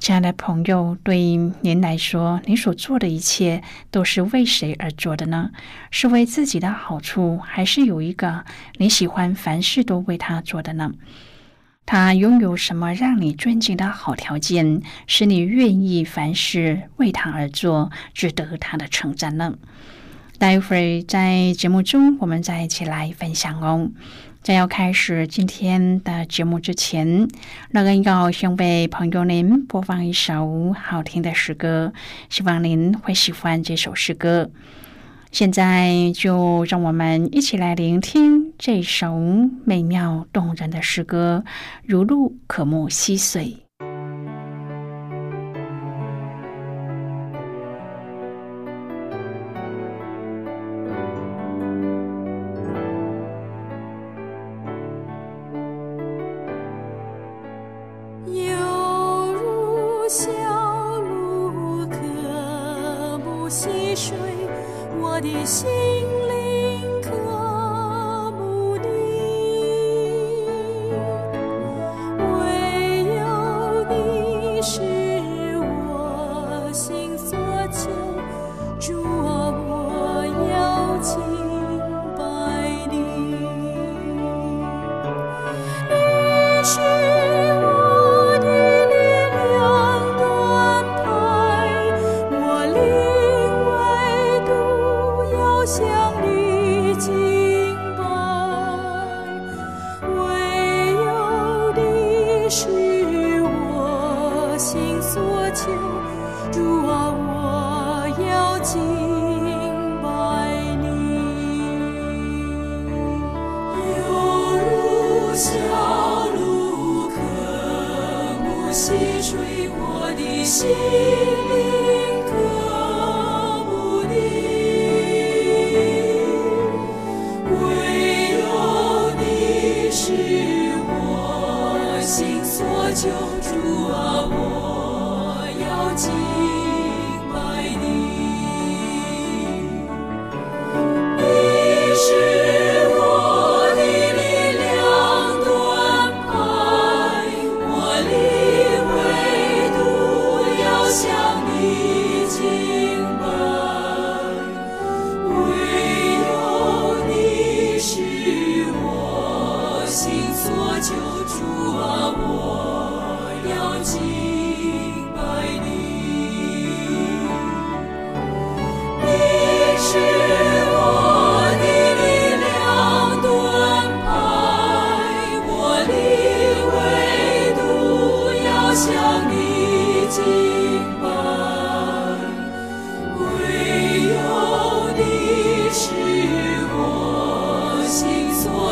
亲爱的朋友，对您来说，你所做的一切都是为谁而做的呢？是为自己的好处，还是有一个你喜欢凡事都为他做的呢？他拥有什么让你尊敬的好条件，使你愿意凡事为他而做，值得他的称赞呢？待会儿在节目中，我们再一起来分享哦。在要开始今天的节目之前，乐恩要先为朋友您播放一首好听的诗歌，希望您会喜欢这首诗歌。现在就让我们一起来聆听这首美妙动人的诗歌，如露可慕溪水。记。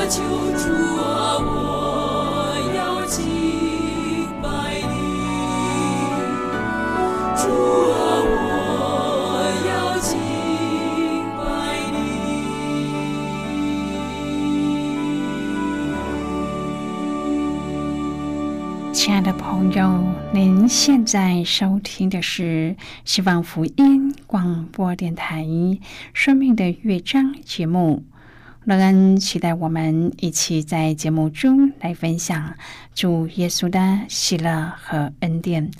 求主啊，我要敬拜你亲爱的朋友，您现在收听的是希望福音广播电台《生命的乐章》节目。乐恩期待我们一起在节目中来分享主耶稣的喜乐和恩典。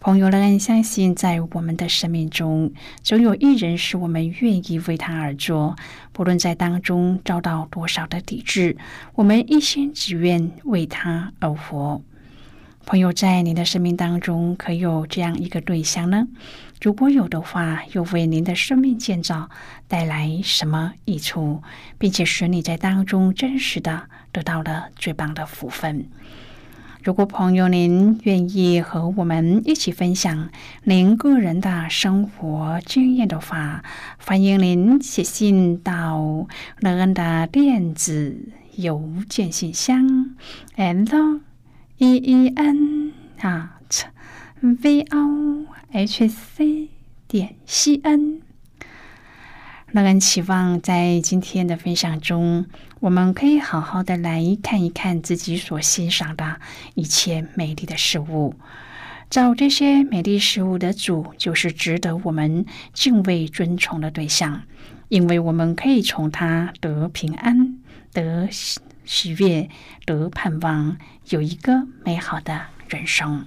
朋友乐恩相信，在我们的生命中，总有一人是我们愿意为他而做，不论在当中遭到多少的抵制，我们一心只愿为他而活。朋友，在你的生命当中，可有这样一个对象呢？如果有的话，又为您的生命建造带来什么益处，并且使你在当中真实的得到了最棒的福分？如果朋友您愿意和我们一起分享您个人的生活经验的话，欢迎您写信到乐恩的电子邮件信箱，and e e n 啊 v o。h c 点 c n，让人期望在今天的分享中，我们可以好好的来看一看自己所欣赏的一切美丽的事物。找这些美丽事物的主，就是值得我们敬畏尊崇的对象，因为我们可以从他得平安、得喜悦、得盼望，有一个美好的人生。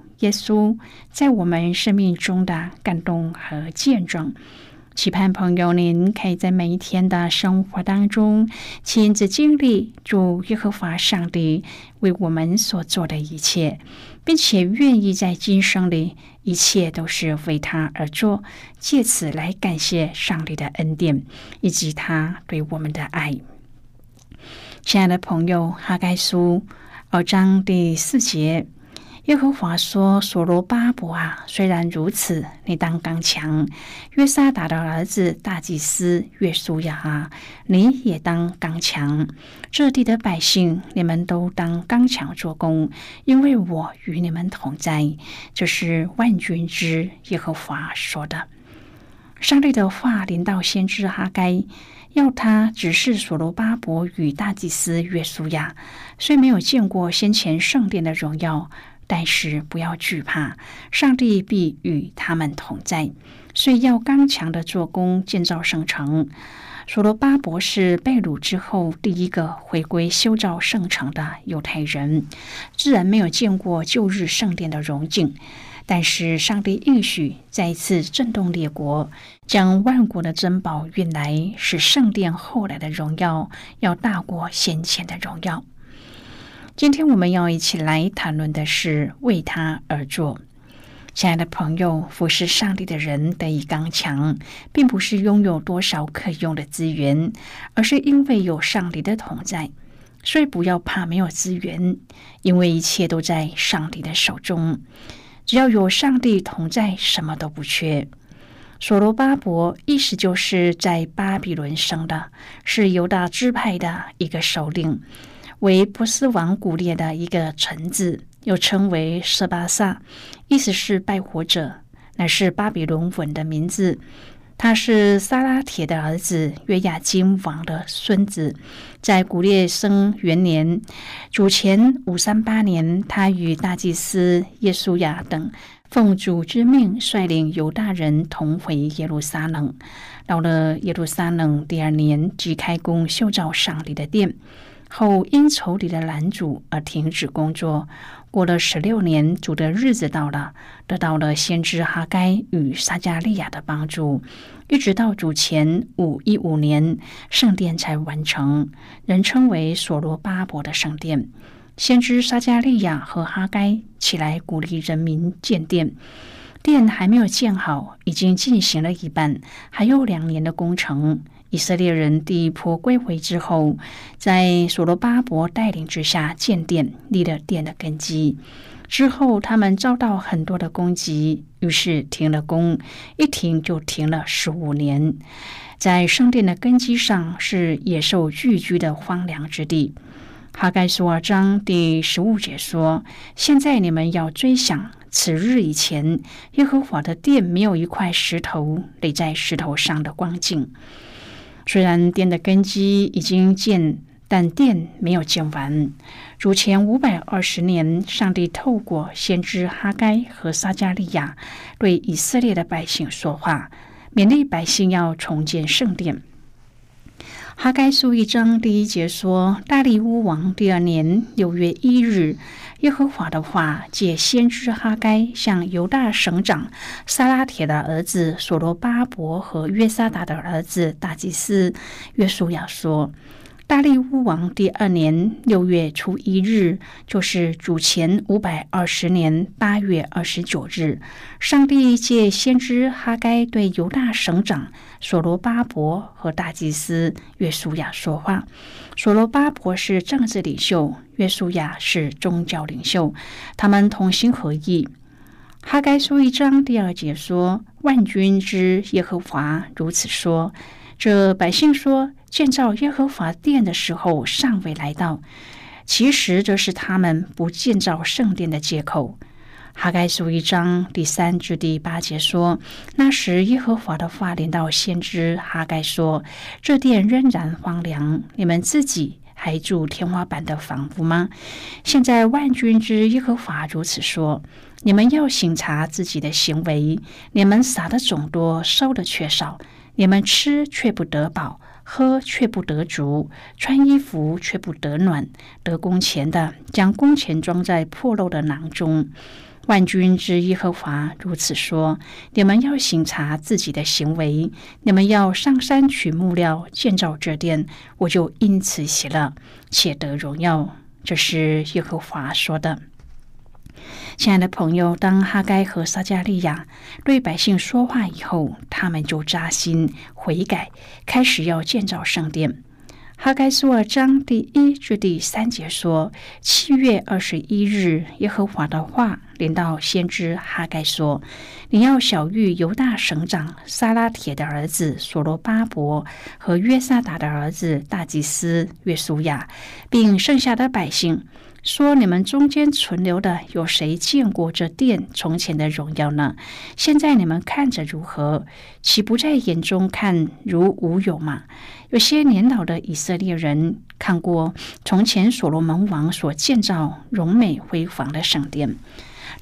耶稣在我们生命中的感动和见证，期盼朋友您可以在每一天的生活当中亲自经历主耶和华上帝为我们所做的一切，并且愿意在今生里一切都是为他而做，借此来感谢上帝的恩典以及他对我们的爱。亲爱的朋友，哈该书二章第四节。耶和华说：“所罗巴伯啊，虽然如此，你当刚强；约沙达的儿子大祭司约书亚啊，你也当刚强。这地的百姓，你们都当刚强做工，因为我与你们同在。”这是万军之耶和华说的。上帝的话临到先知哈该，要他指示所罗巴伯与大祭司约书亚，虽没有见过先前圣殿的荣耀。但是不要惧怕，上帝必与他们同在，所以要刚强的做工建造圣城。所罗巴伯是被掳之后第一个回归修造圣城的犹太人，自然没有见过旧日圣殿的荣景。但是上帝应许再一次震动列国，将万国的珍宝运来，使圣殿后来的荣耀要大过先前的荣耀。今天我们要一起来谈论的是为他而做。亲爱的朋友，服侍上帝的人得以刚强，并不是拥有多少可用的资源，而是因为有上帝的同在。所以不要怕没有资源，因为一切都在上帝的手中。只要有上帝同在，什么都不缺。所罗巴伯意思就是在巴比伦生的，是犹大支派的一个首领。为波斯王古列的一个臣子，又称为舍巴萨，意思是拜火者，乃是巴比伦文的名字。他是撒拉铁的儿子，约亚金王的孙子。在古列生元年，主前五三八年，他与大祭司耶稣亚等奉主之命，率领犹大人同回耶路撒冷。到了耶路撒冷第二年，即开工修造上帝的殿。后因仇敌的拦阻而停止工作。过了十六年，主的日子到了，得到了先知哈该与撒加利亚的帮助，一直到主前五一五年，圣殿才完成，人称为所罗巴伯的圣殿。先知撒加利亚和哈该起来鼓励人民建殿，殿还没有建好，已经进行了一半，还有两年的工程。以色列人第一波归回之后，在所罗巴伯带领之下建殿，立了殿的根基。之后，他们遭到很多的攻击，于是停了工，一停就停了十五年。在圣殿的根基上是野兽聚居的荒凉之地。哈该书二章第十五节说：“现在你们要追想，此日以前，耶和华的殿没有一块石头垒在石头上的光景。虽然殿的根基已经建，但殿没有建完。主前五百二十年，上帝透过先知哈该和撒加利亚对以色列的百姓说话，勉励百姓要重建圣殿。”哈该书一章第一节说：“大利乌王第二年六月一日，耶和华的话借先知哈该向犹大省长撒拉铁的儿子所罗巴伯和约沙达的儿子大祭司约书亚说。”大利乌王第二年六月初一日，就是主前五百二十年八月二十九日，上帝借先知哈该对犹大省长所罗巴伯和大祭司约书亚说话。所罗巴伯是政治领袖，约书亚是宗教领袖，他们同心合意。哈该书一章第二节说：“万军之耶和华如此说。”这百姓说。建造耶和华殿的时候尚未来到，其实这是他们不建造圣殿的借口。哈该书一章第三至第八节说：“那时耶和华的话临到先知哈该说：这殿仍然荒凉，你们自己还住天花板的房屋吗？现在万军之耶和华如此说：你们要省察自己的行为，你们撒的种多，收的却少，你们吃却不得饱。”喝却不得足，穿衣服却不得暖，得工钱的将工钱装在破漏的囊中。万军之耶和华如此说：你们要省察自己的行为，你们要上山取木料建造这殿，我就因此喜乐，且得荣耀。这是耶和华说的。亲爱的朋友，当哈该和撒加利亚对百姓说话以后，他们就扎心悔改，开始要建造圣殿。哈该书二章第一至第三节说：“七月二十一日，耶和华的话临到先知哈该说：你要小谕犹大省长撒拉铁的儿子所罗巴伯和约萨达的儿子大祭司约书亚，并剩下的百姓。”说：“你们中间存留的有谁见过这殿从前的荣耀呢？现在你们看着如何？岂不在眼中看如无有吗？有些年老的以色列人看过从前所罗门王所建造荣美辉煌的圣殿。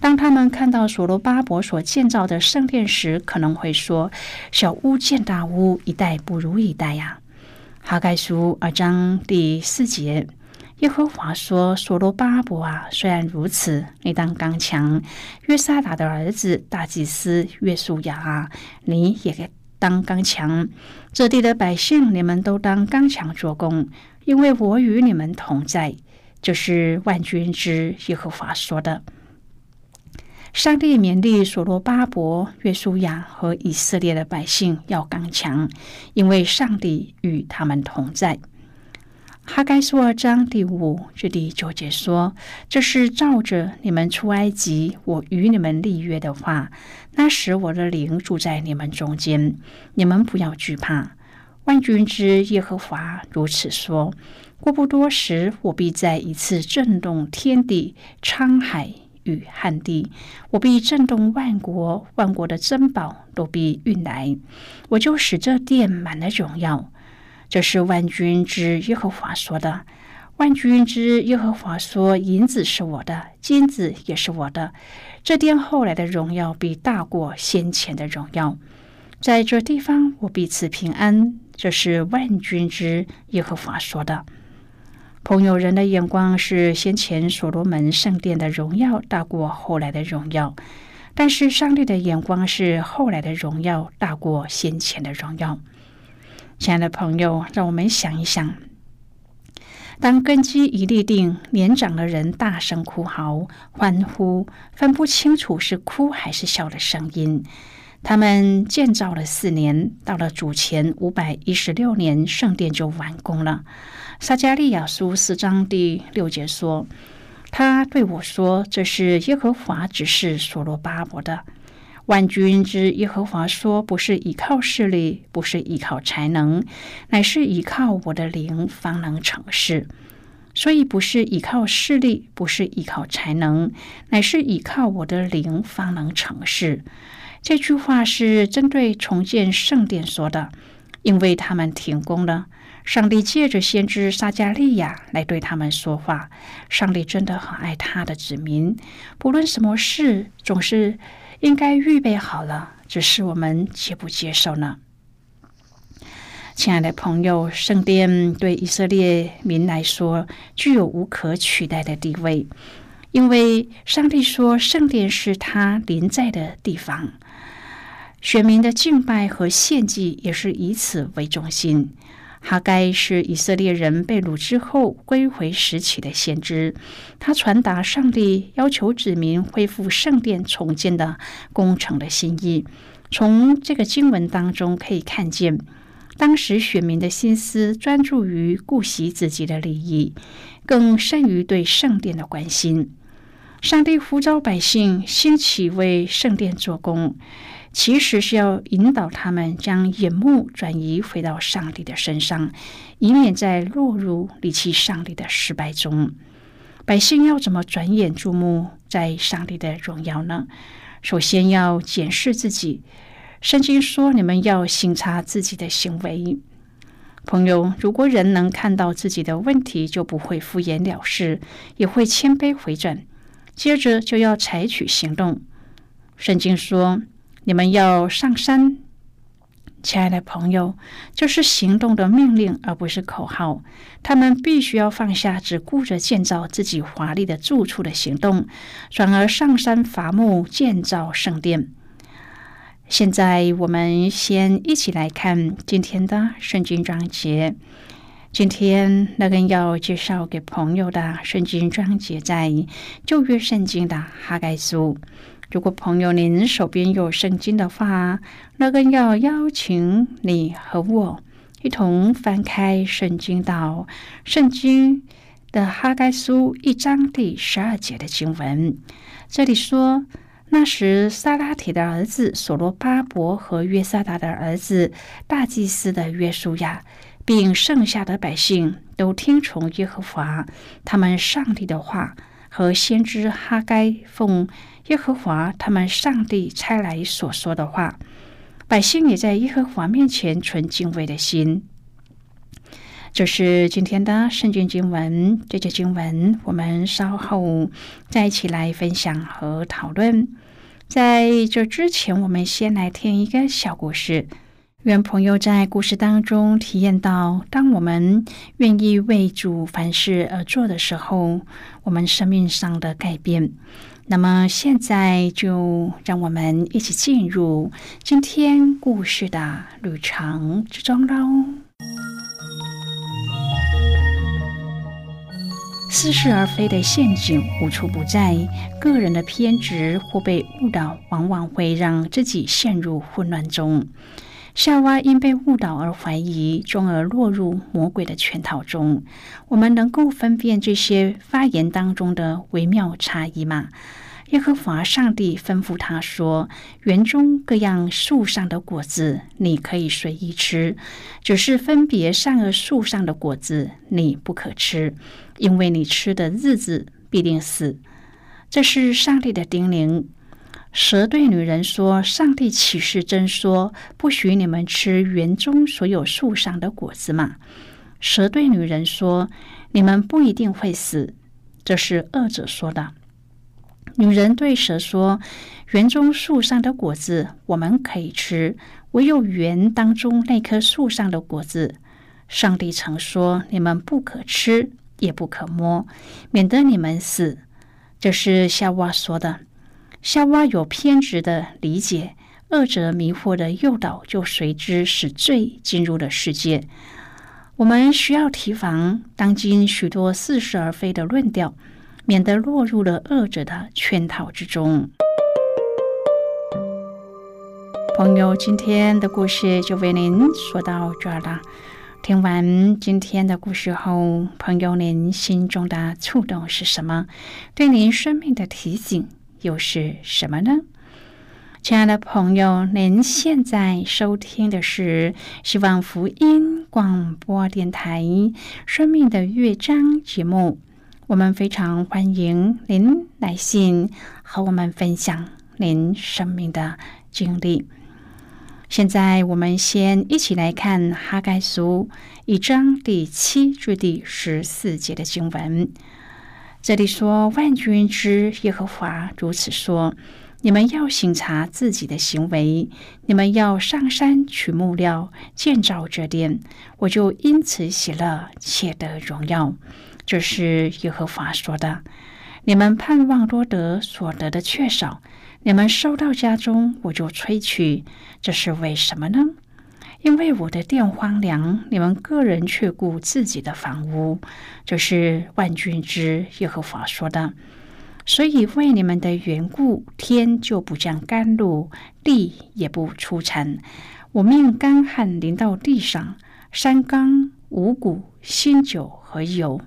当他们看到所罗巴伯所建造的圣殿时，可能会说：‘小屋建大屋，一代不如一代呀。’”哈盖书二章第四节。耶和华说：“所罗巴伯啊，虽然如此，你当刚强；约沙达的儿子大祭司约书亚啊，你也当刚强。这地的百姓，你们都当刚强做工，因为我与你们同在。”就是万军之耶和华说的。上帝勉励所罗巴伯、约书亚和以色列的百姓要刚强，因为上帝与他们同在。哈该书二章第五至第九节说：“这是照着你们出埃及，我与你们立约的话。那时我的灵住在你们中间，你们不要惧怕。万军之耶和华如此说：过不多时，我必再一次震动天地、沧海与旱地，我必震动万国，万国的珍宝都必运来，我就使这殿满了荣耀。”这是万军之耶和华说的。万军之耶和华说：“银子是我的，金子也是我的。这殿后来的荣耀必大过先前的荣耀。在这地方，我必赐平安。”这是万军之耶和华说的。朋友，人的眼光是先前所罗门圣殿的荣耀大过后来的荣耀，但是上帝的眼光是后来的荣耀大过先前的荣耀。亲爱的朋友，让我们想一想：当根基一立定，年长的人大声哭嚎、欢呼，分不清楚是哭还是笑的声音。他们建造了四年，到了主前五百一十六年，圣殿就完工了。撒加利亚书四章第六节说：“他对我说，这是耶和华指示所罗巴伯的。”万军之耶和华说：“不是依靠势力，不是依靠才能，乃是依靠我的灵，方能成事。”所以不是依靠势力，不是依靠才能，乃是依靠我的灵方能成事。这句话是针对重建圣殿说的，因为他们停工了。上帝借着先知撒加利亚来对他们说话。上帝真的很爱他的子民，不论什么事，总是应该预备好了，只是我们接不接受呢？亲爱的朋友，圣殿对以色列民来说具有无可取代的地位，因为上帝说圣殿是他临在的地方。选民的敬拜和献祭也是以此为中心。哈该是以色列人被掳之后归回时期的先知，他传达上帝要求子民恢复圣殿重建的工程的心意。从这个经文当中可以看见。当时选民的心思专注于顾惜自己的利益，更甚于对圣殿的关心。上帝呼召百姓兴起为圣殿做工，其实是要引导他们将眼目转移回到上帝的身上，以免再落入离弃上帝的失败中。百姓要怎么转眼注目在上帝的荣耀呢？首先要检视自己。圣经说：“你们要省察自己的行为。”朋友，如果人能看到自己的问题，就不会敷衍了事，也会谦卑回转，接着就要采取行动。圣经说：“你们要上山。”亲爱的朋友，这是行动的命令，而不是口号。他们必须要放下只顾着建造自己华丽的住处的行动，转而上山伐木建造圣殿。现在我们先一起来看今天的圣经章节。今天那个要介绍给朋友的圣经章节在旧约圣经的哈盖书。如果朋友您手边有圣经的话，那个要邀请你和我一同翻开圣经到圣经的哈该书一章第十二节的经文。这里说。那时，撒拉铁的儿子所罗巴伯和约萨达的儿子大祭司的约书亚，并剩下的百姓都听从耶和华他们上帝的话和先知哈该奉耶和华他们上帝差来所说的话。百姓也在耶和华面前存敬畏的心。这是今天的圣经经文，这节经文我们稍后再一起来分享和讨论。在这之前，我们先来听一个小故事。愿朋友在故事当中体验到，当我们愿意为主凡事而做的时候，我们生命上的改变。那么现在就让我们一起进入今天故事的旅程之中喽。似是而非的陷阱无处不在，个人的偏执或被误导，往往会让自己陷入混乱中。夏娃因被误导而怀疑，从而落入魔鬼的圈套中。我们能够分辨这些发言当中的微妙差异吗？耶和华上帝吩咐他说：“园中各样树上的果子，你可以随意吃；只是分别善恶树上的果子，你不可吃，因为你吃的日子必定死。”这是上帝的叮咛。蛇对女人说：“上帝岂是真说不许你们吃园中所有树上的果子吗？”蛇对女人说：“你们不一定会死。”这是恶者说的。女人对蛇说：“园中树上的果子我们可以吃，唯有园当中那棵树上的果子，上帝曾说你们不可吃，也不可摸，免得你们死。”这是夏娃说的。夏娃有偏执的理解，恶者迷惑的诱导，就随之使罪进入了世界。我们需要提防当今许多似是而非的论调。免得落入了恶者的圈套之中。朋友，今天的故事就为您说到这儿了。听完今天的故事后，朋友您心中的触动是什么？对您生命的提醒又是什么呢？亲爱的朋友，您现在收听的是希望福音广播电台《生命的乐章》节目。我们非常欢迎您来信和我们分享您生命的经历。现在，我们先一起来看《哈该书》一章第七至第十四节的经文。这里说：“万军之耶和华如此说。”你们要省察自己的行为，你们要上山取木料建造这殿，我就因此喜乐，且得荣耀。这是耶和华说的。你们盼望多得，所得的却少；你们收到家中，我就吹去。这是为什么呢？因为我的殿荒凉，你们个人却顾自己的房屋。这是万军之耶和华说的。所以，为你们的缘故，天就不降甘露，地也不出产。我命干旱临到地上，山冈、五谷、新酒和油，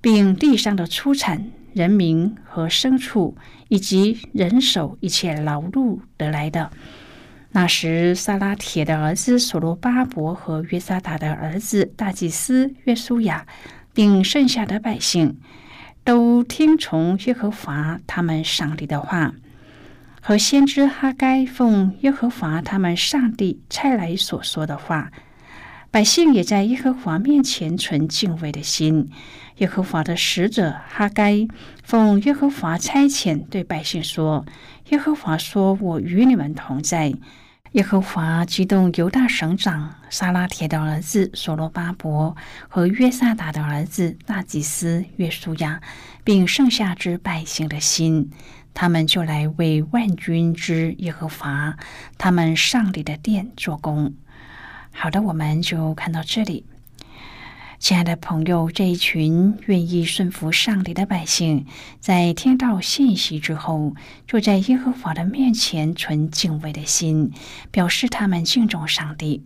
并地上的出产、人民和牲畜，以及人手一切劳碌得来的。那时，萨拉铁的儿子所罗巴伯和约萨达的儿子大祭司约书亚，并剩下的百姓。都听从耶和华他们上帝的话，和先知哈该奉耶和华他们上帝差来所说的话。百姓也在耶和华面前存敬畏的心。耶和华的使者哈该奉耶和华差遣对百姓说：“耶和华说，我与你们同在。”耶和华激动犹大省长撒拉铁的儿子所罗巴伯和约萨达的儿子大祭司约书亚，并剩下之百姓的心，他们就来为万军之耶和华他们上帝的殿做工。好的，我们就看到这里。亲爱的朋友，这一群愿意顺服上帝的百姓，在听到信息之后，就在耶和华的面前存敬畏的心，表示他们敬重上帝。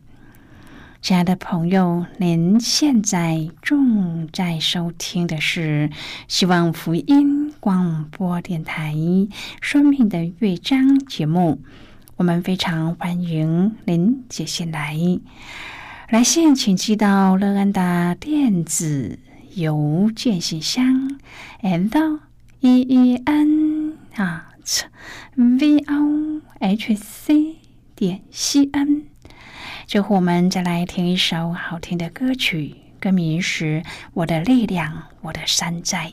亲爱的朋友，您现在正在收听的是希望福音广播电台《生命的乐章》节目，我们非常欢迎您接下来。来信请寄到乐安的电子邮件信箱，and e e n 啊，v o h c 点 c n。最后，我们再来听一首好听的歌曲，歌名是《我的力量，我的山寨》。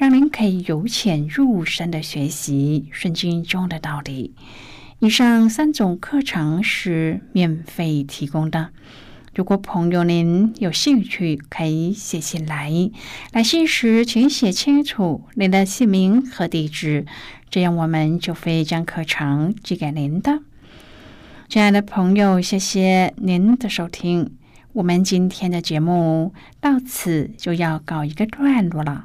让您可以由浅入深的学习圣经中的道理。以上三种课程是免费提供的。如果朋友您有兴趣，可以写信来。来信时请写清楚您的姓名和地址，这样我们就会将课程寄给您的。亲爱的朋友，谢谢您的收听。我们今天的节目到此就要告一个段落了。